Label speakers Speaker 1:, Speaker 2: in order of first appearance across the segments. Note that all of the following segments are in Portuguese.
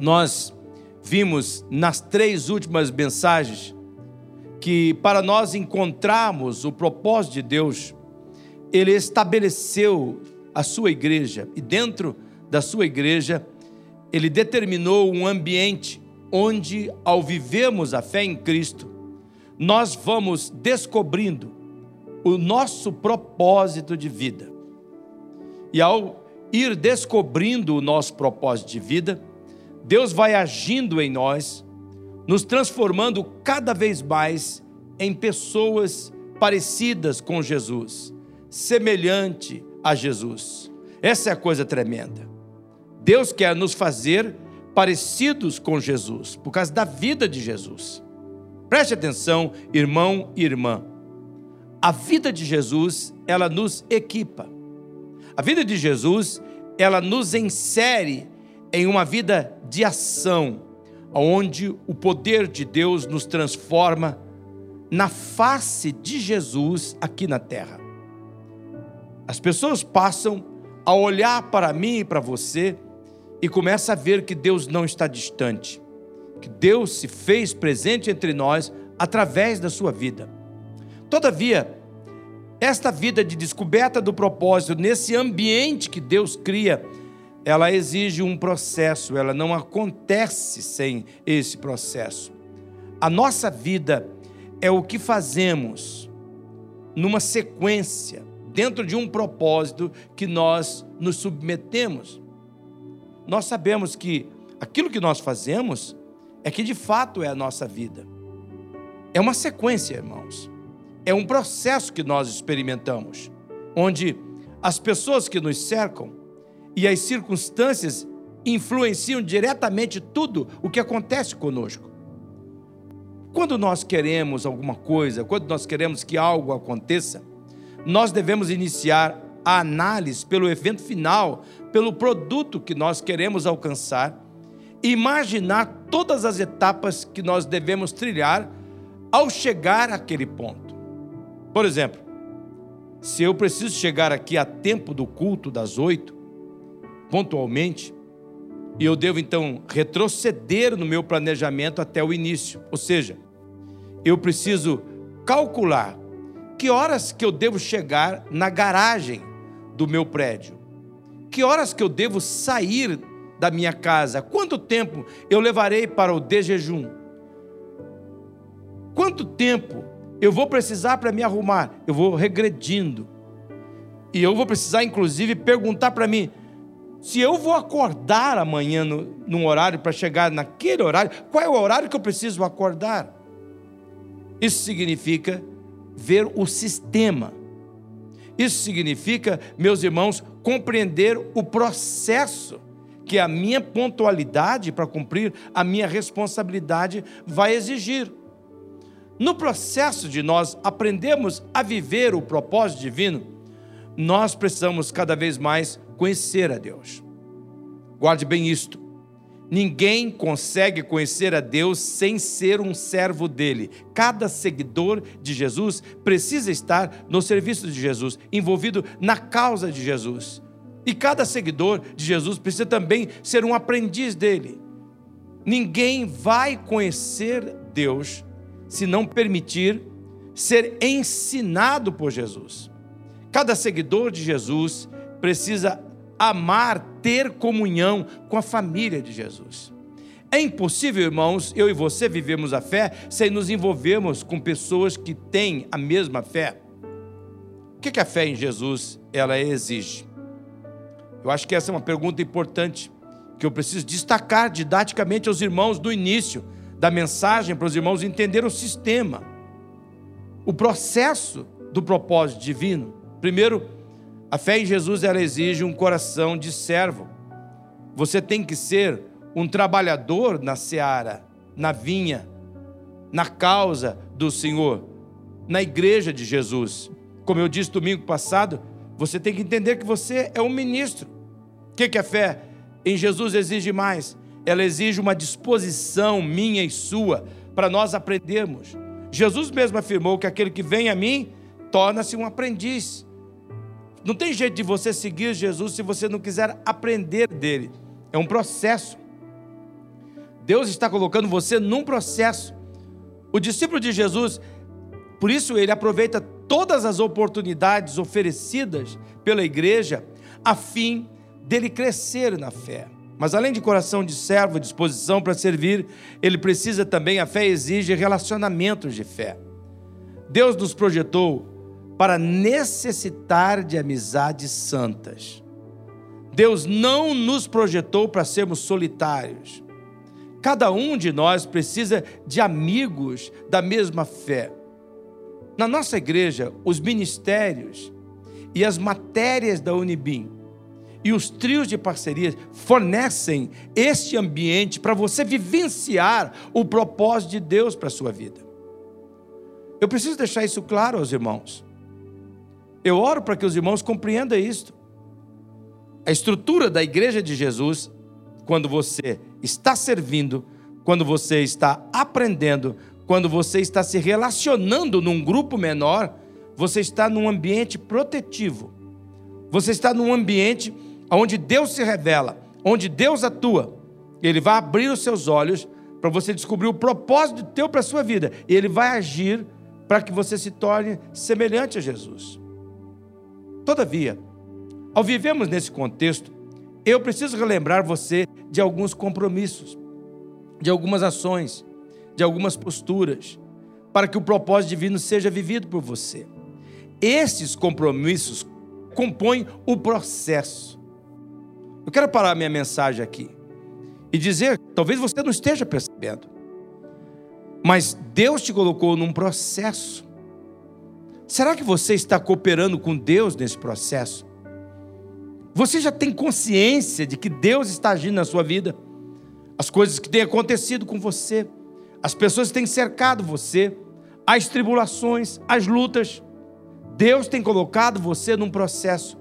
Speaker 1: nós vimos nas três últimas mensagens que para nós encontrarmos o propósito de Deus, Ele estabeleceu a sua igreja e dentro da sua igreja, Ele determinou um ambiente onde, ao vivermos a fé em Cristo, nós vamos descobrindo o nosso propósito de vida. E ao ir descobrindo o nosso propósito de vida, Deus vai agindo em nós, nos transformando cada vez mais em pessoas parecidas com Jesus, semelhante a Jesus. Essa é a coisa tremenda. Deus quer nos fazer parecidos com Jesus, por causa da vida de Jesus. Preste atenção, irmão e irmã. A vida de Jesus, ela nos equipa. A vida de Jesus, ela nos insere em uma vida de ação, onde o poder de Deus nos transforma na face de Jesus aqui na terra. As pessoas passam a olhar para mim e para você e começa a ver que Deus não está distante, que Deus se fez presente entre nós através da sua vida. Todavia, esta vida de descoberta do propósito, nesse ambiente que Deus cria, ela exige um processo, ela não acontece sem esse processo. A nossa vida é o que fazemos numa sequência, dentro de um propósito que nós nos submetemos. Nós sabemos que aquilo que nós fazemos é que de fato é a nossa vida. É uma sequência, irmãos. É um processo que nós experimentamos, onde as pessoas que nos cercam e as circunstâncias influenciam diretamente tudo o que acontece conosco. Quando nós queremos alguma coisa, quando nós queremos que algo aconteça, nós devemos iniciar a análise pelo evento final, pelo produto que nós queremos alcançar, imaginar todas as etapas que nós devemos trilhar ao chegar àquele ponto. Por exemplo, se eu preciso chegar aqui a tempo do culto das oito, pontualmente, e eu devo então retroceder no meu planejamento até o início. Ou seja, eu preciso calcular que horas que eu devo chegar na garagem do meu prédio. Que horas que eu devo sair da minha casa? Quanto tempo eu levarei para o desjejum? Quanto tempo eu vou precisar para me arrumar? Eu vou regredindo. E eu vou precisar, inclusive, perguntar para mim: se eu vou acordar amanhã no, num horário para chegar naquele horário, qual é o horário que eu preciso acordar? Isso significa ver o sistema. Isso significa, meus irmãos, compreender o processo que a minha pontualidade para cumprir a minha responsabilidade vai exigir. No processo de nós aprendermos a viver o propósito divino, nós precisamos cada vez mais conhecer a Deus. Guarde bem isto. Ninguém consegue conhecer a Deus sem ser um servo dele. Cada seguidor de Jesus precisa estar no serviço de Jesus, envolvido na causa de Jesus. E cada seguidor de Jesus precisa também ser um aprendiz dele. Ninguém vai conhecer Deus se não permitir ser ensinado por Jesus. Cada seguidor de Jesus precisa amar, ter comunhão com a família de Jesus. É impossível, irmãos, eu e você vivemos a fé sem nos envolvermos com pessoas que têm a mesma fé. O que a fé em Jesus ela exige? Eu acho que essa é uma pergunta importante que eu preciso destacar didaticamente aos irmãos do início da mensagem para os irmãos entender o sistema, o processo do propósito divino. Primeiro, a fé em Jesus ela exige um coração de servo. Você tem que ser um trabalhador na seara, na vinha, na causa do Senhor, na igreja de Jesus. Como eu disse domingo passado, você tem que entender que você é um ministro. O que, que a fé em Jesus exige mais? Ela exige uma disposição minha e sua para nós aprendermos. Jesus mesmo afirmou que aquele que vem a mim torna-se um aprendiz. Não tem jeito de você seguir Jesus se você não quiser aprender dele. É um processo. Deus está colocando você num processo. O discípulo de Jesus, por isso ele aproveita todas as oportunidades oferecidas pela igreja a fim dele crescer na fé. Mas além de coração de servo, disposição para servir, ele precisa também, a fé exige relacionamentos de fé. Deus nos projetou para necessitar de amizades santas. Deus não nos projetou para sermos solitários. Cada um de nós precisa de amigos da mesma fé. Na nossa igreja, os ministérios e as matérias da Unibim e os trios de parcerias fornecem este ambiente para você vivenciar o propósito de Deus para a sua vida. Eu preciso deixar isso claro aos irmãos. Eu oro para que os irmãos compreendam isto. A estrutura da igreja de Jesus, quando você está servindo, quando você está aprendendo, quando você está se relacionando num grupo menor, você está num ambiente protetivo. Você está num ambiente onde Deus se revela, onde Deus atua. Ele vai abrir os seus olhos para você descobrir o propósito teu para a sua vida. E ele vai agir para que você se torne semelhante a Jesus. Todavia, ao vivermos nesse contexto, eu preciso relembrar você de alguns compromissos, de algumas ações, de algumas posturas, para que o propósito divino seja vivido por você. Esses compromissos compõem o processo. Eu quero parar minha mensagem aqui e dizer, talvez você não esteja percebendo, mas Deus te colocou num processo. Será que você está cooperando com Deus nesse processo? Você já tem consciência de que Deus está agindo na sua vida? As coisas que têm acontecido com você, as pessoas que têm cercado você, as tribulações, as lutas. Deus tem colocado você num processo.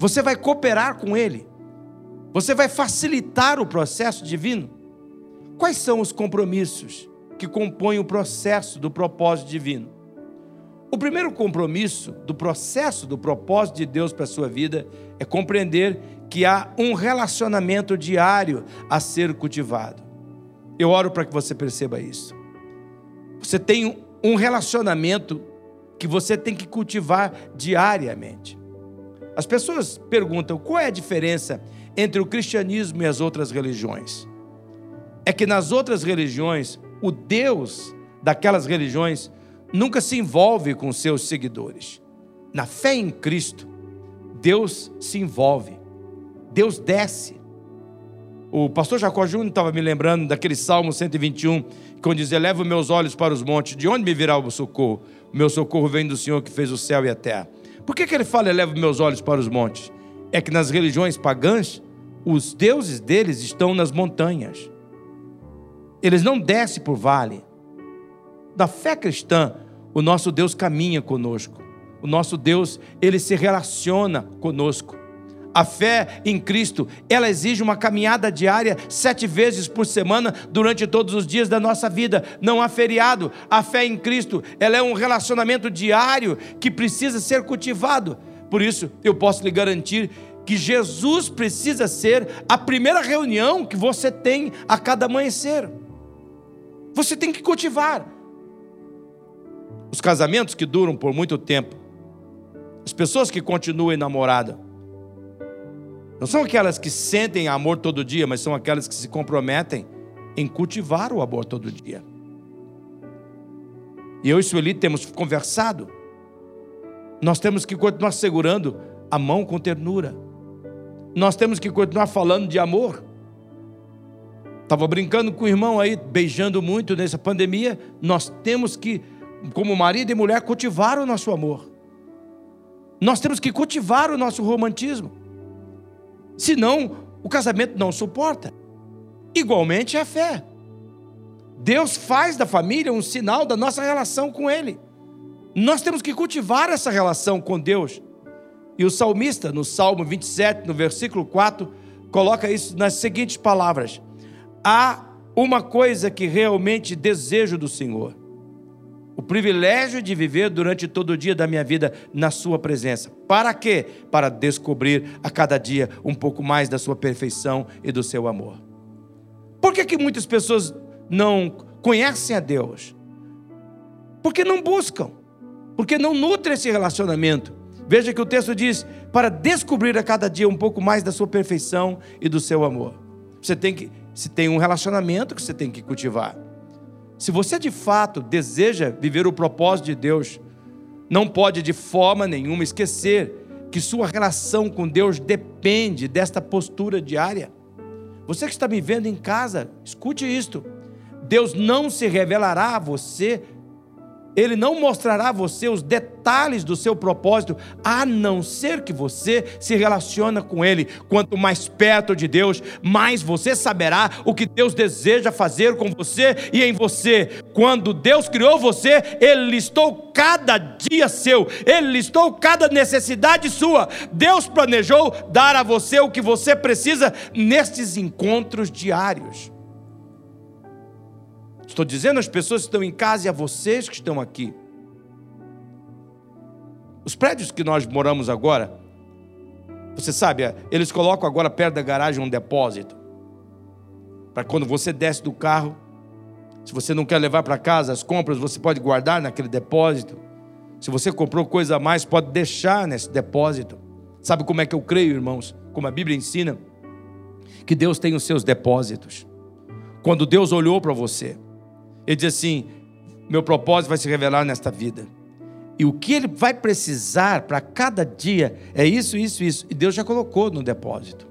Speaker 1: Você vai cooperar com Ele. Você vai facilitar o processo divino. Quais são os compromissos que compõem o processo do propósito divino? O primeiro compromisso do processo do propósito de Deus para a sua vida é compreender que há um relacionamento diário a ser cultivado. Eu oro para que você perceba isso. Você tem um relacionamento que você tem que cultivar diariamente. As pessoas perguntam qual é a diferença entre o cristianismo e as outras religiões. É que nas outras religiões, o Deus daquelas religiões nunca se envolve com seus seguidores. Na fé em Cristo, Deus se envolve, Deus desce. O pastor Jacó Júnior estava me lembrando daquele Salmo 121, quando diz: Eleva meus olhos para os montes, de onde me virá o socorro? Meu socorro vem do Senhor que fez o céu e a terra. Por que, que ele fala: Eleva meus olhos para os montes? É que nas religiões pagãs, os deuses deles estão nas montanhas. Eles não descem por vale, da fé cristã, o nosso Deus caminha conosco. O nosso Deus, ele se relaciona conosco. A fé em Cristo, ela exige uma caminhada diária sete vezes por semana durante todos os dias da nossa vida. Não há feriado. A fé em Cristo, ela é um relacionamento diário que precisa ser cultivado. Por isso, eu posso lhe garantir que Jesus precisa ser a primeira reunião que você tem a cada amanhecer. Você tem que cultivar. Os casamentos que duram por muito tempo, as pessoas que continuam enamoradas, não são aquelas que sentem amor todo dia, mas são aquelas que se comprometem em cultivar o amor todo dia. E eu e Sueli temos conversado. Nós temos que continuar segurando a mão com ternura. Nós temos que continuar falando de amor. Estava brincando com o irmão aí, beijando muito nessa pandemia. Nós temos que como marido e mulher, cultivar o nosso amor. Nós temos que cultivar o nosso romantismo. Senão, o casamento não suporta. Igualmente a fé. Deus faz da família um sinal da nossa relação com Ele. Nós temos que cultivar essa relação com Deus. E o salmista, no Salmo 27, no versículo 4, coloca isso nas seguintes palavras: Há uma coisa que realmente desejo do Senhor o privilégio de viver durante todo o dia da minha vida na Sua presença. Para quê? Para descobrir a cada dia um pouco mais da Sua perfeição e do seu amor. Por que, que muitas pessoas não conhecem a Deus? Porque não buscam, porque não nutrem esse relacionamento. Veja que o texto diz: para descobrir a cada dia um pouco mais da sua perfeição e do seu amor. Você tem que, se tem um relacionamento que você tem que cultivar. Se você de fato deseja viver o propósito de Deus, não pode de forma nenhuma esquecer que sua relação com Deus depende desta postura diária. Você que está me vendo em casa, escute isto. Deus não se revelará a você ele não mostrará a você os detalhes do seu propósito, a não ser que você se relaciona com Ele. Quanto mais perto de Deus, mais você saberá o que Deus deseja fazer com você e em você. Quando Deus criou você, Ele listou cada dia seu, Ele listou cada necessidade sua. Deus planejou dar a você o que você precisa nestes encontros diários. Estou dizendo às pessoas que estão em casa e a vocês que estão aqui. Os prédios que nós moramos agora, você sabe, eles colocam agora perto da garagem um depósito. Para quando você desce do carro, se você não quer levar para casa as compras, você pode guardar naquele depósito. Se você comprou coisa a mais, pode deixar nesse depósito. Sabe como é que eu creio, irmãos? Como a Bíblia ensina? Que Deus tem os seus depósitos. Quando Deus olhou para você, ele diz assim: meu propósito vai se revelar nesta vida. E o que ele vai precisar para cada dia é isso, isso, isso. E Deus já colocou no depósito.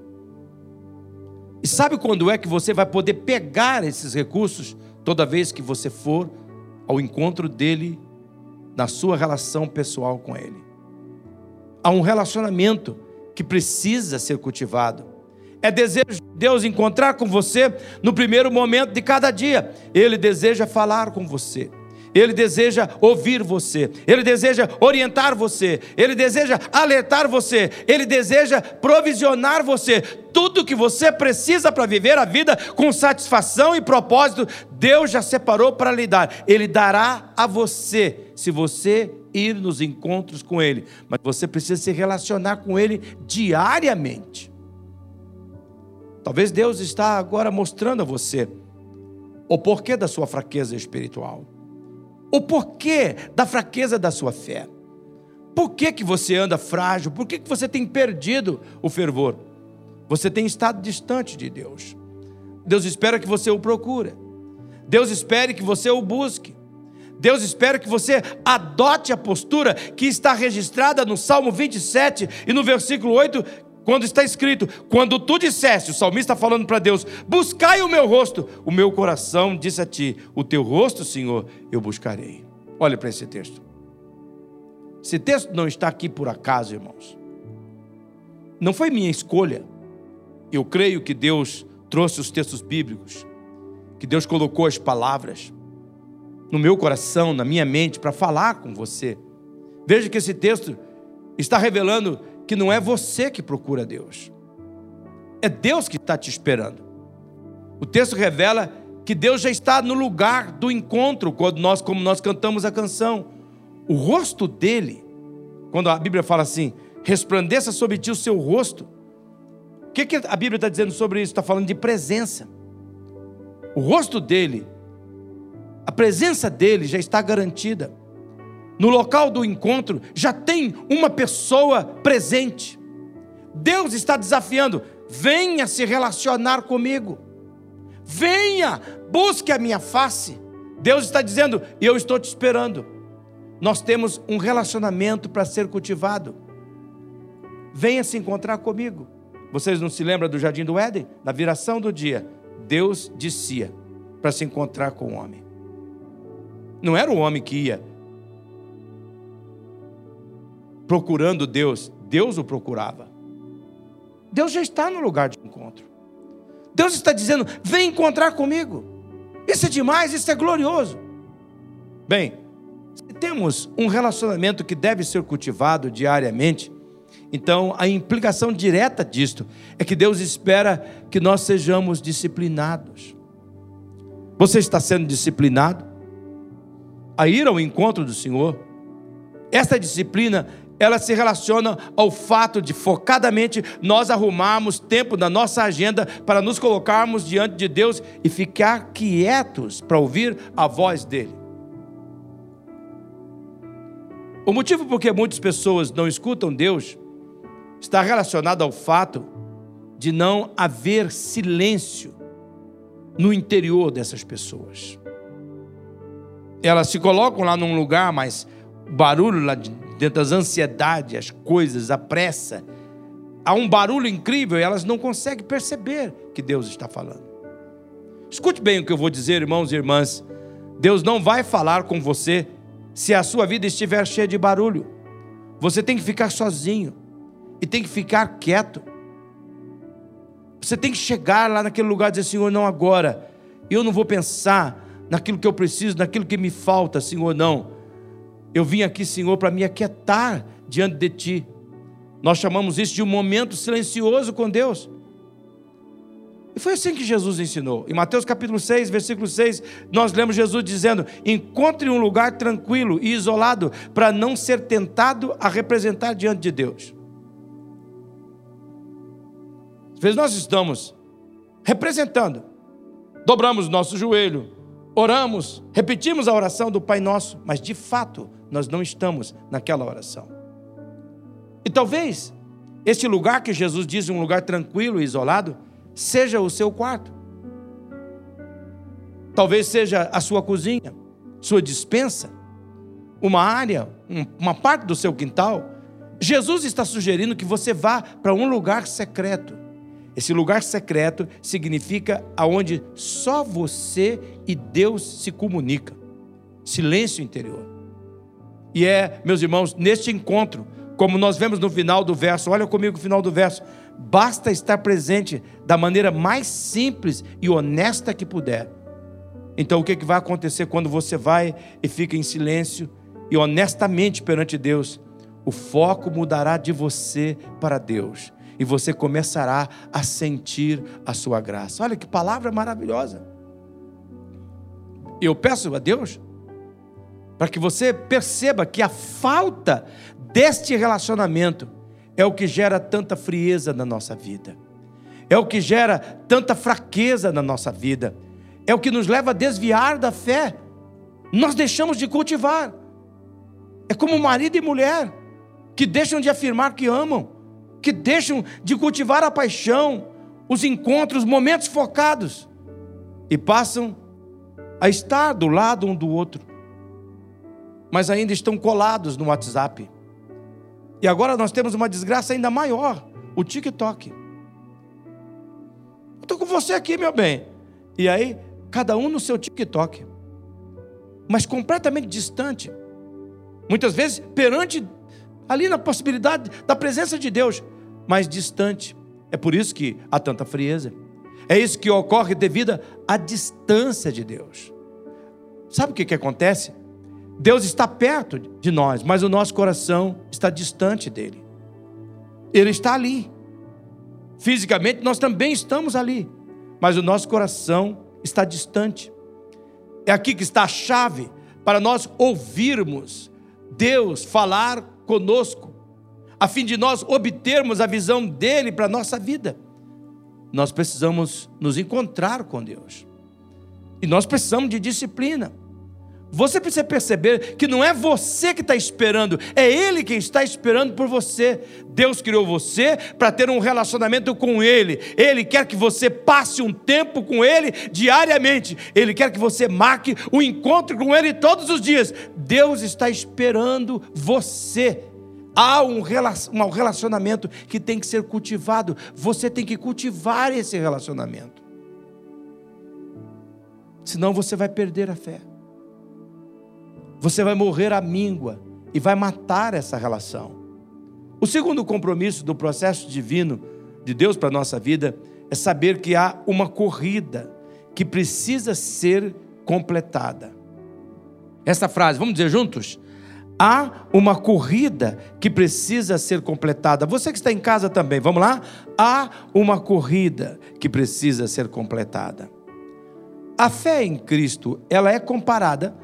Speaker 1: E sabe quando é que você vai poder pegar esses recursos? Toda vez que você for ao encontro dele, na sua relação pessoal com ele. Há um relacionamento que precisa ser cultivado. É desejo de Deus encontrar com você no primeiro momento de cada dia. Ele deseja falar com você. Ele deseja ouvir você, ele deseja orientar você, ele deseja alertar você, ele deseja provisionar você. Tudo que você precisa para viver a vida com satisfação e propósito, Deus já separou para lhe dar. Ele dará a você, se você ir nos encontros com Ele. Mas você precisa se relacionar com Ele diariamente. Talvez Deus está agora mostrando a você o porquê da sua fraqueza espiritual. O porquê da fraqueza da sua fé. Por que, que você anda frágil? Por que, que você tem perdido o fervor? Você tem estado distante de Deus. Deus espera que você o procure. Deus espera que você o busque. Deus espera que você adote a postura que está registrada no Salmo 27 e no versículo 8, quando está escrito, quando tu disseste, o salmista está falando para Deus: buscai o meu rosto, o meu coração disse a ti: o teu rosto, Senhor, eu buscarei. Olha para esse texto. Esse texto não está aqui por acaso, irmãos. Não foi minha escolha. Eu creio que Deus trouxe os textos bíblicos, que Deus colocou as palavras no meu coração, na minha mente, para falar com você. Veja que esse texto está revelando que não é você que procura Deus, é Deus que está te esperando. O texto revela que Deus já está no lugar do encontro, quando nós, como nós cantamos a canção. O rosto dele, quando a Bíblia fala assim, resplandeça sobre ti o seu rosto. O que, que a Bíblia está dizendo sobre isso? Está falando de presença. O rosto dele, a presença dele já está garantida no local do encontro, já tem uma pessoa presente. Deus está desafiando: venha se relacionar comigo, venha, busque a minha face. Deus está dizendo: eu estou te esperando. Nós temos um relacionamento para ser cultivado. Venha se encontrar comigo. Vocês não se lembram do jardim do Éden? Na viração do dia, Deus descia para se encontrar com o homem. Não era o homem que ia, procurando Deus, Deus o procurava. Deus já está no lugar de encontro. Deus está dizendo: vem encontrar comigo. Isso é demais, isso é glorioso. Bem, se temos um relacionamento que deve ser cultivado diariamente, então a implicação direta disto é que Deus espera que nós sejamos disciplinados. Você está sendo disciplinado a ir ao encontro do Senhor? Esta disciplina ela se relaciona ao fato de focadamente nós arrumarmos tempo na nossa agenda para nos colocarmos diante de Deus e ficar quietos para ouvir a voz dele. O motivo por que muitas pessoas não escutam Deus está relacionado ao fato de não haver silêncio no interior dessas pessoas. Elas se colocam lá num lugar, mas barulho lá dentro das ansiedades, as coisas, a pressa, há um barulho incrível e elas não conseguem perceber que Deus está falando. Escute bem o que eu vou dizer, irmãos e irmãs. Deus não vai falar com você se a sua vida estiver cheia de barulho. Você tem que ficar sozinho e tem que ficar quieto. Você tem que chegar lá naquele lugar e dizer: Senhor, não agora. Eu não vou pensar naquilo que eu preciso, naquilo que me falta, Senhor, não. Eu vim aqui, Senhor, para me aquietar diante de Ti. Nós chamamos isso de um momento silencioso com Deus. E foi assim que Jesus ensinou. Em Mateus capítulo 6, versículo 6, nós lemos Jesus dizendo: Encontre um lugar tranquilo e isolado para não ser tentado a representar diante de Deus. Às vezes nós estamos representando, dobramos nosso joelho, oramos, repetimos a oração do Pai Nosso, mas de fato nós não estamos naquela oração. E talvez este lugar que Jesus diz um lugar tranquilo e isolado, seja o seu quarto. Talvez seja a sua cozinha, sua dispensa, uma área, uma parte do seu quintal. Jesus está sugerindo que você vá para um lugar secreto esse lugar secreto significa aonde só você e Deus se comunicam. Silêncio interior. E é, meus irmãos, neste encontro, como nós vemos no final do verso, olha comigo o final do verso. Basta estar presente da maneira mais simples e honesta que puder. Então, o que, que vai acontecer quando você vai e fica em silêncio e honestamente perante Deus? O foco mudará de você para Deus e você começará a sentir a sua graça. Olha que palavra maravilhosa. Eu peço a Deus para que você perceba que a falta deste relacionamento é o que gera tanta frieza na nossa vida, é o que gera tanta fraqueza na nossa vida, é o que nos leva a desviar da fé. Nós deixamos de cultivar. É como marido e mulher que deixam de afirmar que amam que deixam de cultivar a paixão, os encontros, momentos focados e passam a estar do lado um do outro, mas ainda estão colados no WhatsApp. E agora nós temos uma desgraça ainda maior: o TikTok. Estou com você aqui, meu bem. E aí, cada um no seu TikTok, mas completamente distante. Muitas vezes perante ali na possibilidade da presença de Deus, mas distante. É por isso que há tanta frieza. É isso que ocorre devido à distância de Deus. Sabe o que, que acontece? Deus está perto de nós, mas o nosso coração está distante dele. Ele está ali. Fisicamente nós também estamos ali, mas o nosso coração está distante. É aqui que está a chave para nós ouvirmos Deus falar conosco, a fim de nós obtermos a visão dele para a nossa vida. Nós precisamos nos encontrar com Deus. E nós precisamos de disciplina. Você precisa perceber que não é você que está esperando, é Ele quem está esperando por você. Deus criou você para ter um relacionamento com Ele. Ele quer que você passe um tempo com Ele diariamente. Ele quer que você marque um encontro com Ele todos os dias. Deus está esperando você. Há um relacionamento que tem que ser cultivado. Você tem que cultivar esse relacionamento. Senão você vai perder a fé você vai morrer à míngua e vai matar essa relação. O segundo compromisso do processo divino de Deus para a nossa vida é saber que há uma corrida que precisa ser completada. Essa frase, vamos dizer juntos? Há uma corrida que precisa ser completada. Você que está em casa também, vamos lá? Há uma corrida que precisa ser completada. A fé em Cristo, ela é comparada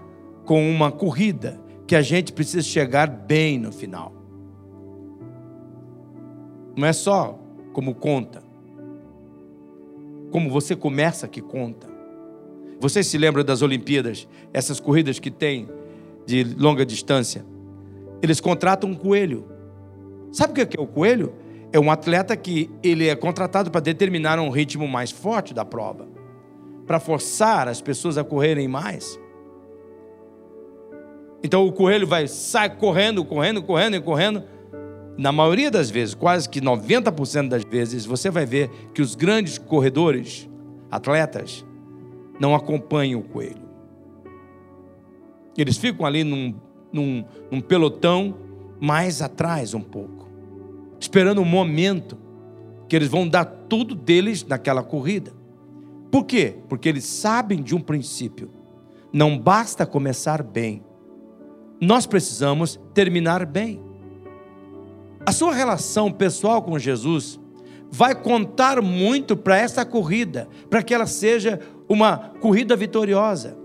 Speaker 1: com uma corrida que a gente precisa chegar bem no final. Não é só como conta. Como você começa que conta. Vocês se lembram das Olimpíadas? Essas corridas que tem de longa distância? Eles contratam um coelho. Sabe o que é o coelho? É um atleta que ele é contratado para determinar um ritmo mais forte da prova, para forçar as pessoas a correrem mais. Então o coelho vai sair correndo, correndo, correndo e correndo. Na maioria das vezes, quase que 90% das vezes, você vai ver que os grandes corredores, atletas, não acompanham o coelho. Eles ficam ali num, num, num pelotão mais atrás um pouco, esperando o um momento que eles vão dar tudo deles naquela corrida. Por quê? Porque eles sabem de um princípio. Não basta começar bem, nós precisamos terminar bem. A sua relação pessoal com Jesus vai contar muito para essa corrida, para que ela seja uma corrida vitoriosa.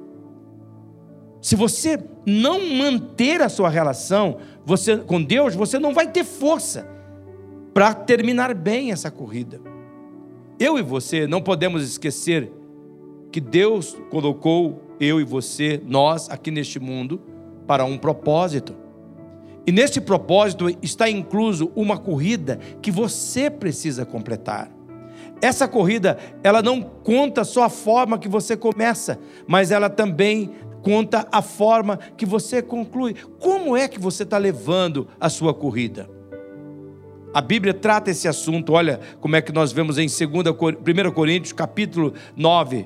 Speaker 1: Se você não manter a sua relação você, com Deus, você não vai ter força para terminar bem essa corrida. Eu e você não podemos esquecer que Deus colocou eu e você, nós, aqui neste mundo, para um propósito. E nesse propósito está incluso uma corrida que você precisa completar. Essa corrida, ela não conta só a forma que você começa, mas ela também conta a forma que você conclui. Como é que você está levando a sua corrida? A Bíblia trata esse assunto, olha como é que nós vemos em 2, 1 Coríntios, capítulo 9,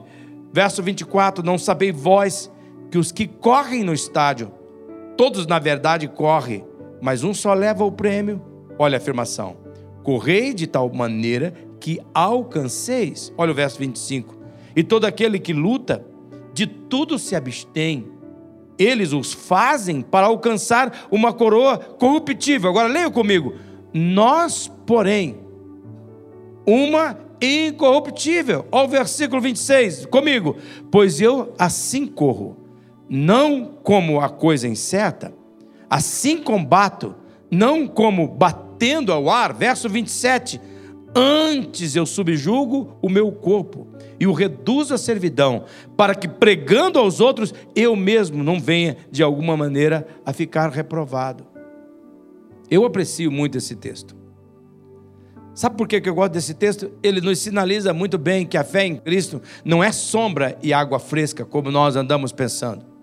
Speaker 1: verso 24: Não sabeis vós que os que correm no estádio, todos na verdade correm, mas um só leva o prêmio. Olha a afirmação: correi de tal maneira que alcanceis. Olha o verso 25. E todo aquele que luta, de tudo se abstém. Eles os fazem para alcançar uma coroa corruptível. Agora leia comigo. Nós, porém, uma incorruptível. Olha o versículo 26, comigo. Pois eu assim corro, não como a coisa incerta, assim combato, não como batendo ao ar. Verso 27 Antes eu subjugo o meu corpo e o reduzo à servidão, para que pregando aos outros eu mesmo não venha de alguma maneira a ficar reprovado. Eu aprecio muito esse texto. Sabe por que eu gosto desse texto? Ele nos sinaliza muito bem que a fé em Cristo não é sombra e água fresca, como nós andamos pensando.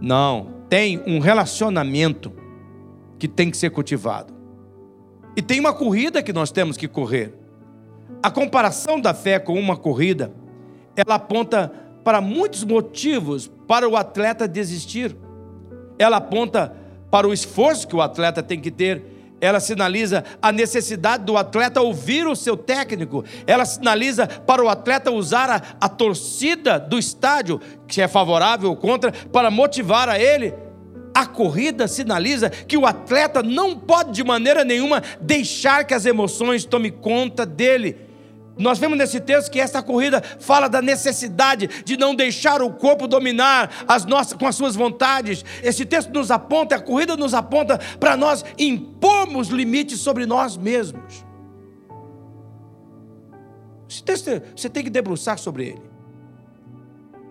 Speaker 1: Não, tem um relacionamento que tem que ser cultivado. E tem uma corrida que nós temos que correr. A comparação da fé com uma corrida, ela aponta para muitos motivos para o atleta desistir. Ela aponta para o esforço que o atleta tem que ter. Ela sinaliza a necessidade do atleta ouvir o seu técnico. Ela sinaliza para o atleta usar a, a torcida do estádio, que é favorável ou contra, para motivar a ele a corrida sinaliza que o atleta não pode de maneira nenhuma deixar que as emoções tomem conta dele. Nós vemos nesse texto que essa corrida fala da necessidade de não deixar o corpo dominar as nossas, com as suas vontades. Esse texto nos aponta, a corrida nos aponta para nós impormos limites sobre nós mesmos. Esse texto você tem que debruçar sobre ele.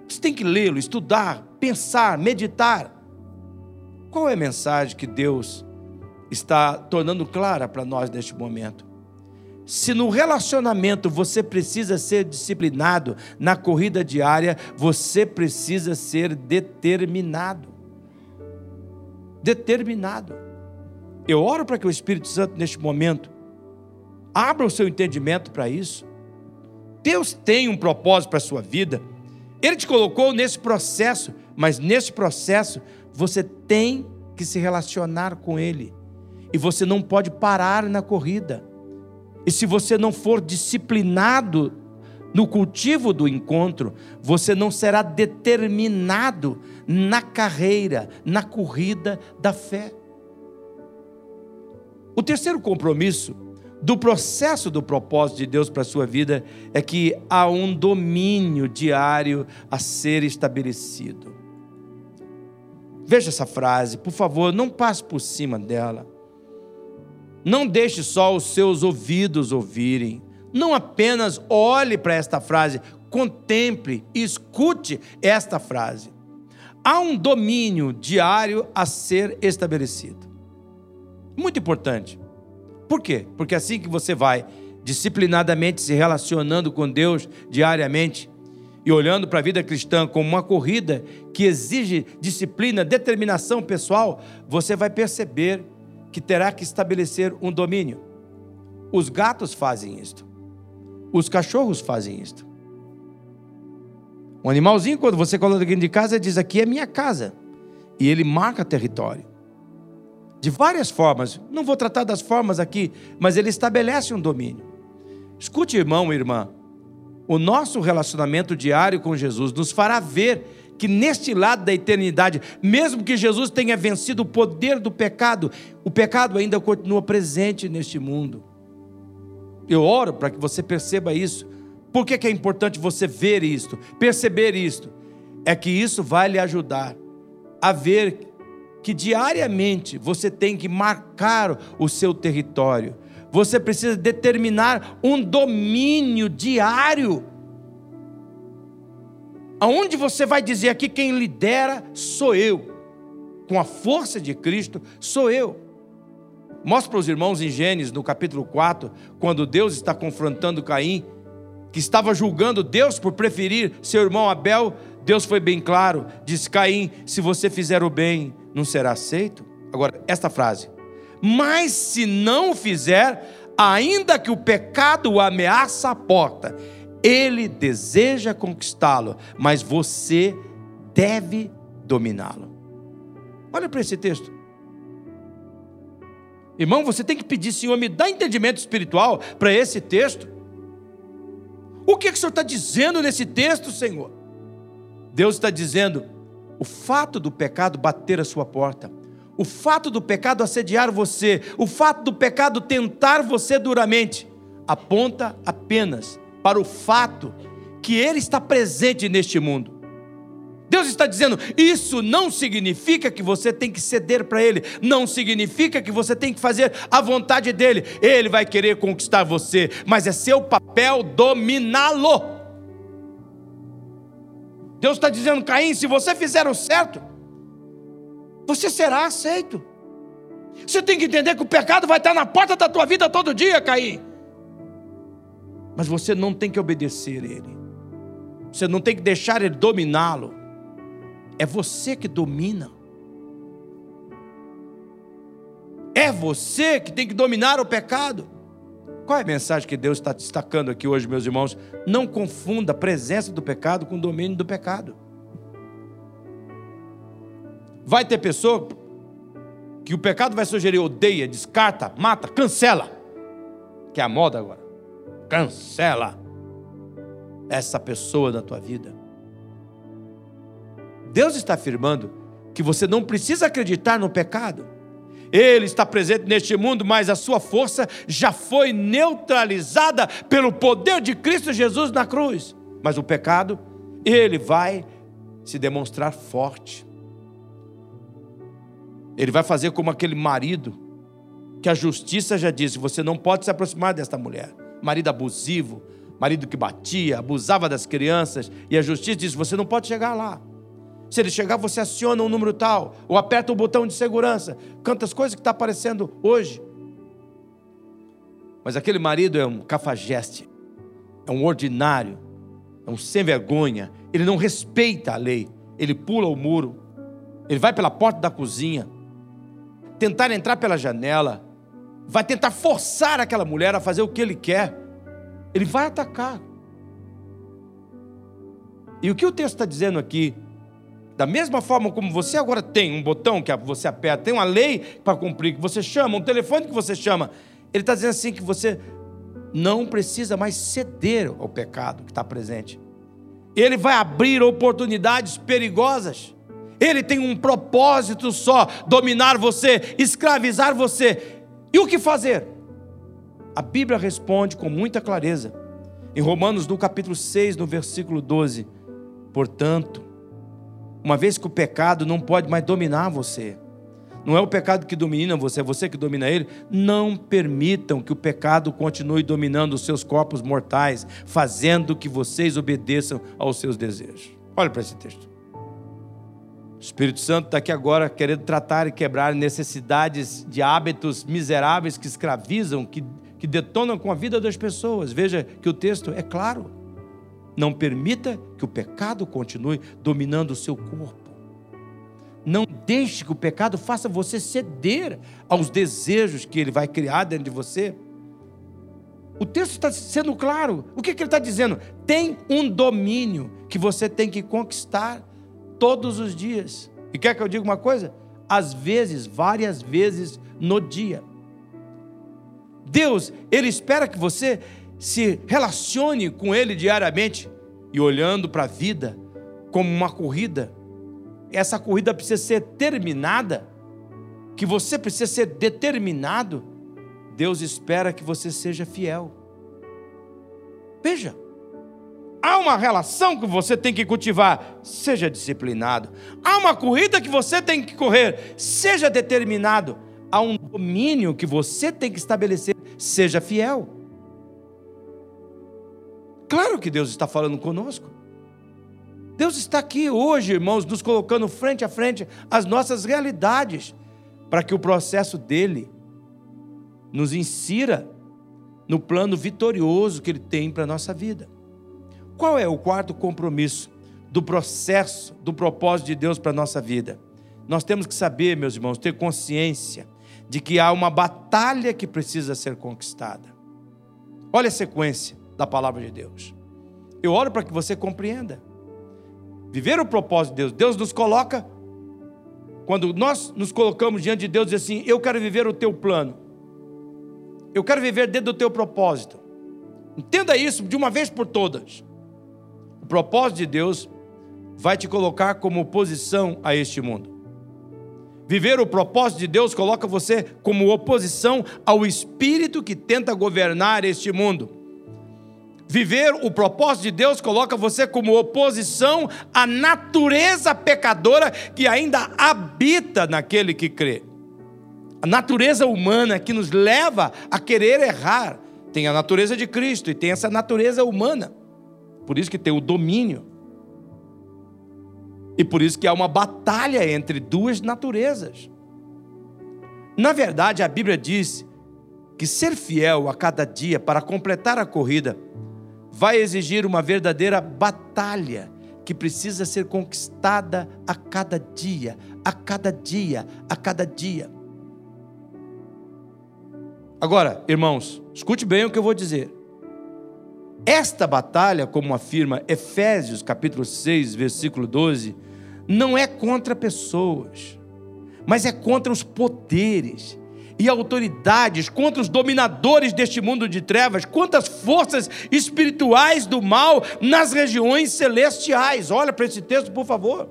Speaker 1: Você tem que lê-lo, estudar, pensar, meditar. Qual é a mensagem que Deus está tornando clara para nós neste momento? Se no relacionamento você precisa ser disciplinado, na corrida diária você precisa ser determinado. Determinado. Eu oro para que o Espírito Santo, neste momento, abra o seu entendimento para isso. Deus tem um propósito para a sua vida. Ele te colocou nesse processo, mas nesse processo você tem que se relacionar com Ele. E você não pode parar na corrida. E se você não for disciplinado no cultivo do encontro, você não será determinado na carreira, na corrida da fé. O terceiro compromisso do processo do propósito de Deus para a sua vida é que há um domínio diário a ser estabelecido. Veja essa frase, por favor, não passe por cima dela. Não deixe só os seus ouvidos ouvirem. Não apenas olhe para esta frase, contemple escute esta frase. Há um domínio diário a ser estabelecido. Muito importante. Por quê? Porque assim que você vai disciplinadamente se relacionando com Deus diariamente e olhando para a vida cristã como uma corrida que exige disciplina, determinação pessoal, você vai perceber que terá que estabelecer um domínio. Os gatos fazem isto. Os cachorros fazem isto. Um animalzinho, quando você coloca dentro de casa, diz: Aqui é minha casa. E ele marca território. De várias formas. Não vou tratar das formas aqui, mas ele estabelece um domínio. Escute, irmão e irmã. O nosso relacionamento diário com Jesus nos fará ver que neste lado da eternidade, mesmo que Jesus tenha vencido o poder do pecado, o pecado ainda continua presente neste mundo. Eu oro para que você perceba isso. Por que, é importante você ver isto, perceber isto? É que isso vai lhe ajudar a ver que diariamente você tem que marcar o seu território. Você precisa determinar um domínio diário aonde você vai dizer aqui quem lidera sou eu, com a força de Cristo sou eu. Mostra para os irmãos em Gênesis, no capítulo 4, quando Deus está confrontando Caim, que estava julgando Deus por preferir seu irmão Abel, Deus foi bem claro, diz Caim: se você fizer o bem, não será aceito. Agora, esta frase: mas se não fizer, ainda que o pecado o ameaça a porta, ele deseja conquistá-lo, mas você deve dominá-lo. Olha para esse texto. Irmão, você tem que pedir, Senhor, me dá entendimento espiritual para esse texto. O que, que o Senhor está dizendo nesse texto, Senhor? Deus está dizendo: o fato do pecado bater a sua porta, o fato do pecado assediar você, o fato do pecado tentar você duramente, aponta apenas para o fato que Ele está presente neste mundo. Deus está dizendo: isso não significa que você tem que ceder para Ele, não significa que você tem que fazer a vontade dEle. Ele vai querer conquistar você, mas é seu papel dominá-lo. Deus está dizendo: Caim, se você fizer o certo, você será aceito. Você tem que entender que o pecado vai estar na porta da tua vida todo dia, Caim. Mas você não tem que obedecer ele. Você não tem que deixar ele dominá-lo. É você que domina. É você que tem que dominar o pecado. Qual é a mensagem que Deus está destacando aqui hoje, meus irmãos? Não confunda a presença do pecado com o domínio do pecado. Vai ter pessoa que o pecado vai sugerir, odeia, descarta, mata, cancela. Que é a moda agora cancela essa pessoa da tua vida. Deus está afirmando que você não precisa acreditar no pecado. Ele está presente neste mundo, mas a sua força já foi neutralizada pelo poder de Cristo Jesus na cruz. Mas o pecado, ele vai se demonstrar forte. Ele vai fazer como aquele marido que a justiça já disse: você não pode se aproximar desta mulher marido abusivo, marido que batia, abusava das crianças, e a justiça diz: você não pode chegar lá. Se ele chegar, você aciona um número tal, ou aperta o botão de segurança. Quantas coisas que está aparecendo hoje. Mas aquele marido é um cafajeste, é um ordinário, é um sem vergonha. Ele não respeita a lei, ele pula o muro, ele vai pela porta da cozinha, tentar entrar pela janela, vai tentar forçar aquela mulher a fazer o que ele quer. Ele vai atacar. E o que o texto está dizendo aqui? Da mesma forma como você agora tem um botão que você aperta, tem uma lei para cumprir que você chama, um telefone que você chama, ele está dizendo assim que você não precisa mais ceder ao pecado que está presente. Ele vai abrir oportunidades perigosas. Ele tem um propósito só: dominar você, escravizar você. E o que fazer? A Bíblia responde com muita clareza. Em Romanos, no capítulo 6, no versículo 12: Portanto, uma vez que o pecado não pode mais dominar você, não é o pecado que domina você, é você que domina ele. Não permitam que o pecado continue dominando os seus corpos mortais, fazendo que vocês obedeçam aos seus desejos. Olha para esse texto. O Espírito Santo está aqui agora querendo tratar e quebrar necessidades de hábitos miseráveis que escravizam, que, que detonam com a vida das pessoas. Veja que o texto é claro. Não permita que o pecado continue dominando o seu corpo. Não deixe que o pecado faça você ceder aos desejos que ele vai criar dentro de você. O texto está sendo claro. O que, que ele está dizendo? Tem um domínio que você tem que conquistar todos os dias. E quer que eu diga uma coisa? Às vezes, várias vezes no dia. Deus, Ele espera que você se relacione com Ele diariamente e olhando para a vida como uma corrida essa corrida precisa ser terminada, que você precisa ser determinado, Deus espera que você seja fiel. Veja, há uma relação que você tem que cultivar, seja disciplinado. Há uma corrida que você tem que correr, seja determinado. Há um domínio que você tem que estabelecer, seja fiel. Claro que Deus está falando conosco. Deus está aqui hoje, irmãos, nos colocando frente a frente as nossas realidades, para que o processo dele nos insira no plano vitorioso que ele tem para a nossa vida. Qual é o quarto compromisso do processo, do propósito de Deus para a nossa vida? Nós temos que saber, meus irmãos, ter consciência de que há uma batalha que precisa ser conquistada. Olha a sequência da palavra de Deus. Eu oro para que você compreenda. Viver o propósito de Deus. Deus nos coloca, quando nós nos colocamos diante de Deus, diz assim: Eu quero viver o teu plano. Eu quero viver dentro do teu propósito. Entenda isso de uma vez por todas. O propósito de Deus vai te colocar como oposição a este mundo. Viver o propósito de Deus coloca você como oposição ao espírito que tenta governar este mundo. Viver o propósito de Deus coloca você como oposição à natureza pecadora que ainda habita naquele que crê. A natureza humana que nos leva a querer errar tem a natureza de Cristo e tem essa natureza humana. Por isso que tem o domínio. E por isso que há uma batalha entre duas naturezas. Na verdade, a Bíblia diz que ser fiel a cada dia para completar a corrida vai exigir uma verdadeira batalha que precisa ser conquistada a cada dia, a cada dia, a cada dia. Agora, irmãos, escute bem o que eu vou dizer. Esta batalha, como afirma Efésios capítulo 6, versículo 12, não é contra pessoas, mas é contra os poderes e autoridades, contra os dominadores deste mundo de trevas, quantas forças espirituais do mal nas regiões celestiais. Olha para esse texto, por favor.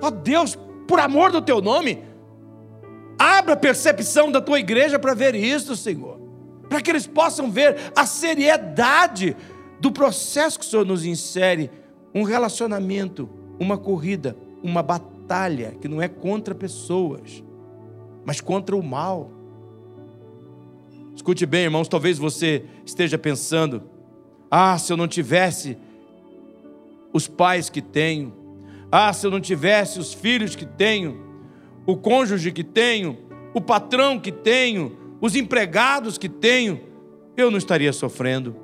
Speaker 1: Ó oh, Deus, por amor do teu nome, abra a percepção da tua igreja para ver isso, Senhor, para que eles possam ver a seriedade do processo que o Senhor nos insere um relacionamento, uma corrida, uma batalha que não é contra pessoas mas contra o mal. Escute bem, irmãos, talvez você esteja pensando: ah, se eu não tivesse os pais que tenho, ah, se eu não tivesse os filhos que tenho, o cônjuge que tenho, o patrão que tenho, os empregados que tenho, eu não estaria sofrendo.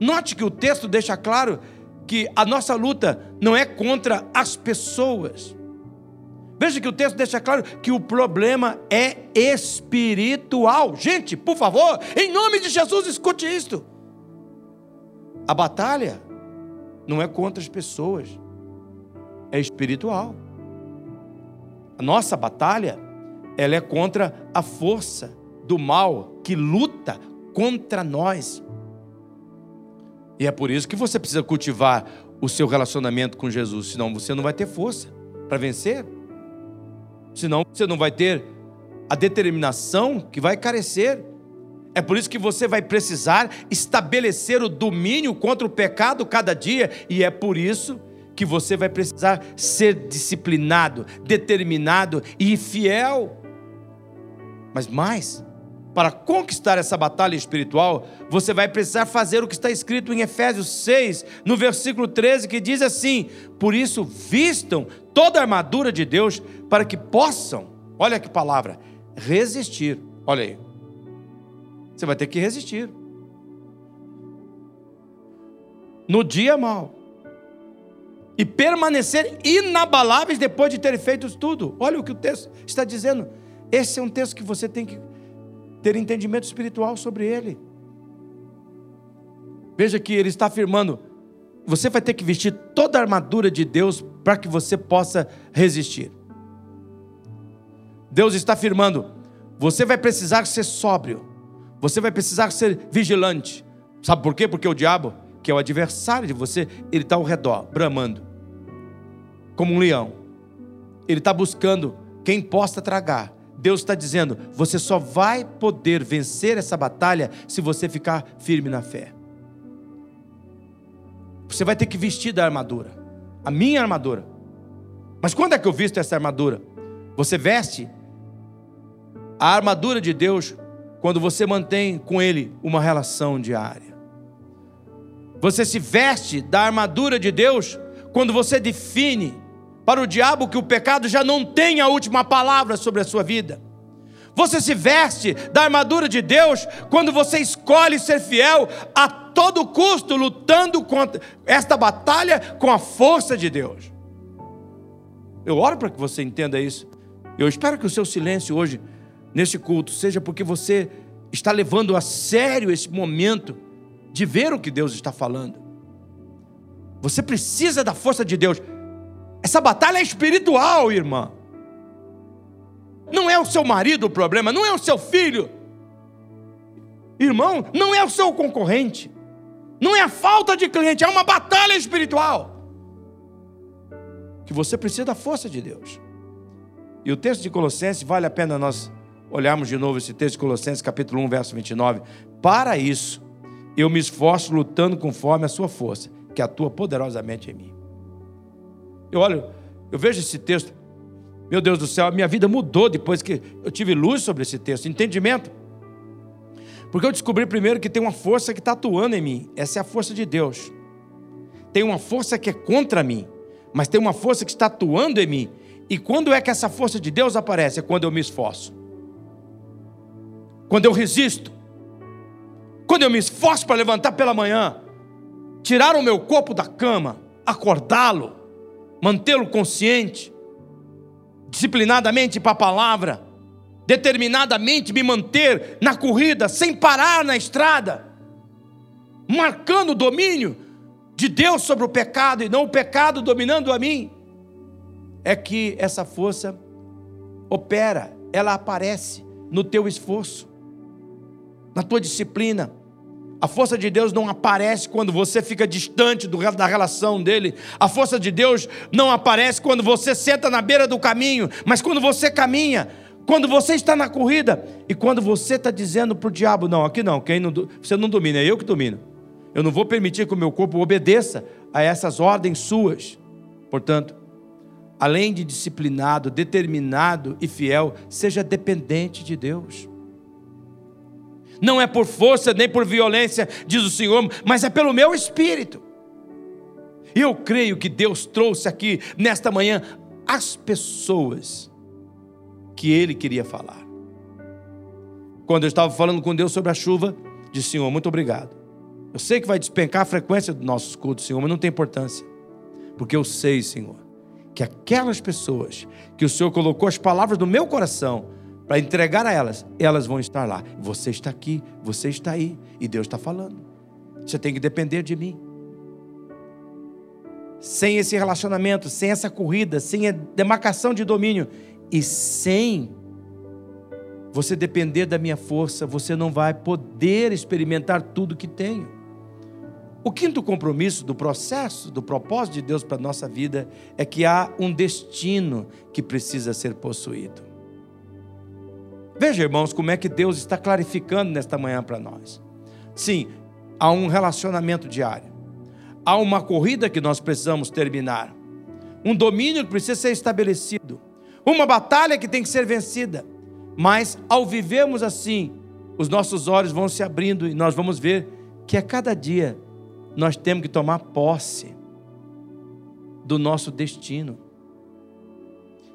Speaker 1: Note que o texto deixa claro que a nossa luta não é contra as pessoas, Veja que o texto deixa claro que o problema é espiritual. Gente, por favor, em nome de Jesus, escute isto. A batalha não é contra as pessoas, é espiritual. A nossa batalha, ela é contra a força do mal que luta contra nós. E é por isso que você precisa cultivar o seu relacionamento com Jesus, senão você não vai ter força para vencer senão você não vai ter a determinação que vai carecer. É por isso que você vai precisar estabelecer o domínio contra o pecado cada dia, e é por isso que você vai precisar ser disciplinado, determinado e fiel. Mas mais, para conquistar essa batalha espiritual, você vai precisar fazer o que está escrito em Efésios 6, no versículo 13, que diz assim: Por isso, vistam toda a armadura de Deus, para que possam, olha que palavra, resistir. Olha aí. Você vai ter que resistir. No dia mal. E permanecer inabaláveis depois de ter feito tudo. Olha o que o texto está dizendo. Esse é um texto que você tem que ter entendimento espiritual sobre ele. Veja que ele está afirmando: você vai ter que vestir toda a armadura de Deus para que você possa resistir. Deus está afirmando: você vai precisar ser sóbrio, você vai precisar ser vigilante. Sabe por quê? Porque o diabo, que é o adversário de você, ele está ao redor, bramando, como um leão. Ele está buscando quem possa tragar. Deus está dizendo: você só vai poder vencer essa batalha se você ficar firme na fé. Você vai ter que vestir da armadura, a minha armadura. Mas quando é que eu visto essa armadura? Você veste a armadura de Deus quando você mantém com Ele uma relação diária. Você se veste da armadura de Deus quando você define para o diabo que o pecado já não tem a última palavra sobre a sua vida. Você se veste da armadura de Deus quando você escolhe ser fiel a todo custo, lutando contra esta batalha com a força de Deus. Eu oro para que você entenda isso. Eu espero que o seu silêncio hoje, neste culto, seja porque você está levando a sério esse momento de ver o que Deus está falando. Você precisa da força de Deus. Essa batalha é espiritual, irmã. Não é o seu marido o problema, não é o seu filho. Irmão, não é o seu concorrente. Não é a falta de cliente, é uma batalha espiritual. Que você precisa da força de Deus. E o texto de Colossenses, vale a pena nós olharmos de novo esse texto de Colossenses, capítulo 1, verso 29. Para isso, eu me esforço lutando conforme a sua força, que atua poderosamente em mim. Eu olho, eu vejo esse texto, meu Deus do céu, a minha vida mudou depois que eu tive luz sobre esse texto, entendimento. Porque eu descobri primeiro que tem uma força que está atuando em mim, essa é a força de Deus. Tem uma força que é contra mim, mas tem uma força que está atuando em mim. E quando é que essa força de Deus aparece? É quando eu me esforço. Quando eu resisto. Quando eu me esforço para levantar pela manhã, tirar o meu corpo da cama, acordá-lo mantê-lo consciente, disciplinadamente para a palavra, determinadamente me manter na corrida, sem parar na estrada, marcando o domínio de Deus sobre o pecado e não o pecado dominando a mim, é que essa força opera, ela aparece no teu esforço, na tua disciplina, a força de Deus não aparece quando você fica distante do, da relação dele. A força de Deus não aparece quando você senta na beira do caminho, mas quando você caminha, quando você está na corrida e quando você está dizendo para o diabo: não, aqui não, quem não, você não domina, é eu que domino. Eu não vou permitir que o meu corpo obedeça a essas ordens suas. Portanto, além de disciplinado, determinado e fiel, seja dependente de Deus. Não é por força nem por violência, diz o Senhor, mas é pelo meu espírito. E eu creio que Deus trouxe aqui nesta manhã as pessoas que Ele queria falar. Quando eu estava falando com Deus sobre a chuva, disse: Senhor, muito obrigado. Eu sei que vai despencar a frequência dos nossos cultos, Senhor, mas não tem importância. Porque eu sei, Senhor, que aquelas pessoas que o Senhor colocou as palavras no meu coração para entregar a elas, elas vão estar lá. Você está aqui, você está aí, e Deus está falando. Você tem que depender de mim. Sem esse relacionamento, sem essa corrida, sem a demarcação de domínio e sem você depender da minha força, você não vai poder experimentar tudo que tenho. O quinto compromisso do processo, do propósito de Deus para a nossa vida, é que há um destino que precisa ser possuído. Veja, irmãos, como é que Deus está clarificando nesta manhã para nós. Sim, há um relacionamento diário. há uma corrida que nós precisamos terminar, um domínio que precisa ser estabelecido, uma batalha que tem que ser vencida. Mas ao vivermos assim, os nossos olhos vão se abrindo e nós vamos ver que a cada dia nós temos que tomar posse do nosso destino.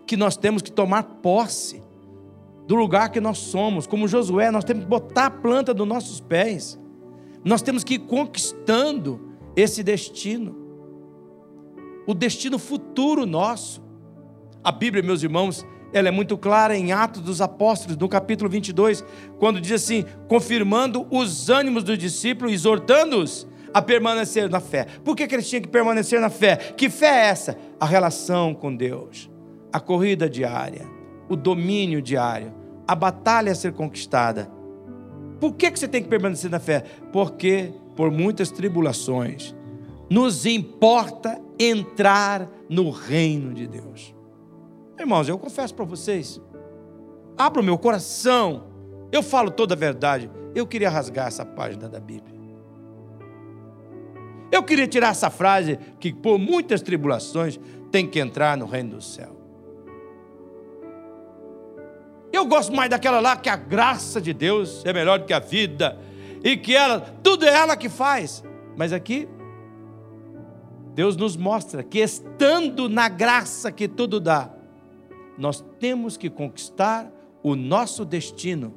Speaker 1: Que nós temos que tomar posse do lugar que nós somos. Como Josué, nós temos que botar a planta dos nossos pés. Nós temos que ir conquistando esse destino. O destino futuro nosso. A Bíblia, meus irmãos, ela é muito clara em Atos dos Apóstolos, no capítulo 22, quando diz assim: confirmando os ânimos dos discípulos, exortando-os a permanecer na fé. Por que, que eles tinham que permanecer na fé? Que fé é essa? A relação com Deus, a corrida diária, o domínio diário, a batalha a ser conquistada. Por que, que você tem que permanecer na fé? Porque por muitas tribulações nos importa entrar no reino de Deus. Irmãos, eu confesso para vocês, abro meu coração, eu falo toda a verdade. Eu queria rasgar essa página da Bíblia. Eu queria tirar essa frase que por muitas tribulações tem que entrar no reino do céu. Eu gosto mais daquela lá que a graça de Deus é melhor do que a vida e que ela, tudo é ela que faz. Mas aqui Deus nos mostra que estando na graça que tudo dá, nós temos que conquistar o nosso destino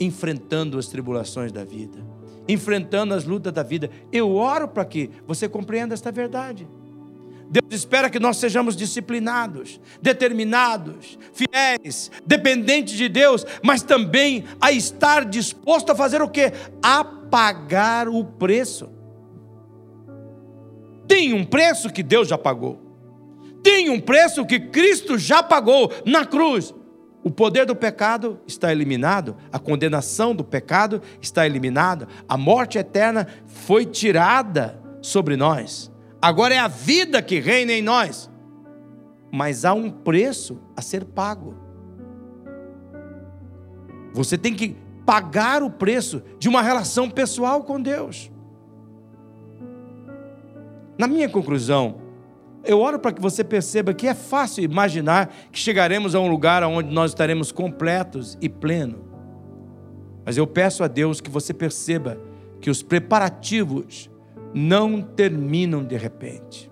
Speaker 1: enfrentando as tribulações da vida, enfrentando as lutas da vida. Eu oro para que você compreenda esta verdade. Deus espera que nós sejamos disciplinados, determinados, fiéis, dependentes de Deus, mas também a estar disposto a fazer o que? A pagar o preço. Tem um preço que Deus já pagou. Tem um preço que Cristo já pagou na cruz. O poder do pecado está eliminado, a condenação do pecado está eliminada, a morte eterna foi tirada sobre nós. Agora é a vida que reina em nós. Mas há um preço a ser pago. Você tem que pagar o preço de uma relação pessoal com Deus. Na minha conclusão, eu oro para que você perceba que é fácil imaginar que chegaremos a um lugar onde nós estaremos completos e plenos. Mas eu peço a Deus que você perceba que os preparativos não terminam de repente.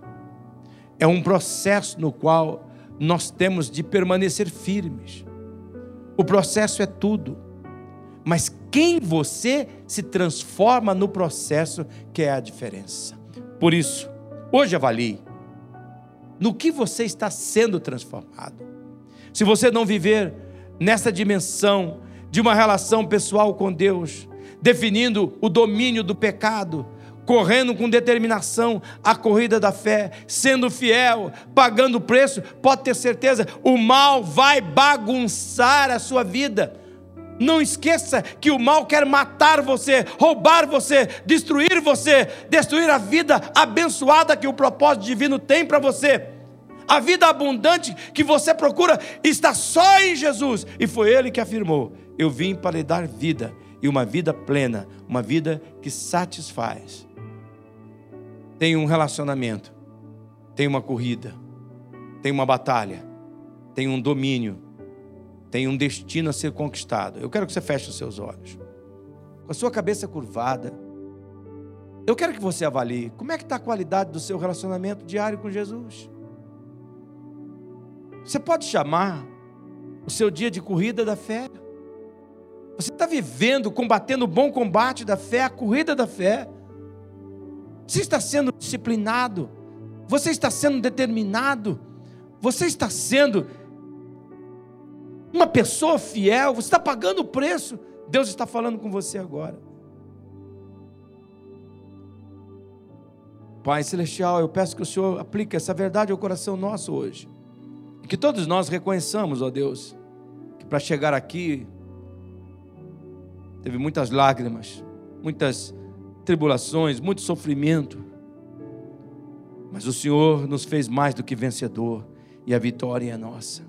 Speaker 1: É um processo no qual nós temos de permanecer firmes. O processo é tudo. Mas quem você se transforma no processo que é a diferença. Por isso, hoje avalie no que você está sendo transformado. Se você não viver nessa dimensão de uma relação pessoal com Deus, definindo o domínio do pecado, correndo com determinação a corrida da fé, sendo fiel, pagando o preço, pode ter certeza, o mal vai bagunçar a sua vida. Não esqueça que o mal quer matar você, roubar você, destruir você, destruir a vida abençoada que o propósito divino tem para você. A vida abundante que você procura está só em Jesus. E foi Ele que afirmou: Eu vim para lhe dar vida, e uma vida plena, uma vida que satisfaz. Tem um relacionamento, tem uma corrida, tem uma batalha, tem um domínio tem um destino a ser conquistado. Eu quero que você feche os seus olhos. Com a sua cabeça curvada. Eu quero que você avalie como é que está a qualidade do seu relacionamento diário com Jesus. Você pode chamar o seu dia de corrida da fé. Você está vivendo, combatendo o bom combate da fé, a corrida da fé. Você está sendo disciplinado. Você está sendo determinado. Você está sendo uma pessoa fiel, você está pagando o preço. Deus está falando com você agora. Pai Celestial, eu peço que o Senhor aplique essa verdade ao coração nosso hoje. E que todos nós reconheçamos, ó Deus, que para chegar aqui teve muitas lágrimas, muitas tribulações, muito sofrimento. Mas o Senhor nos fez mais do que vencedor e a vitória é nossa.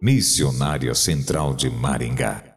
Speaker 2: Missionária Central de Maringá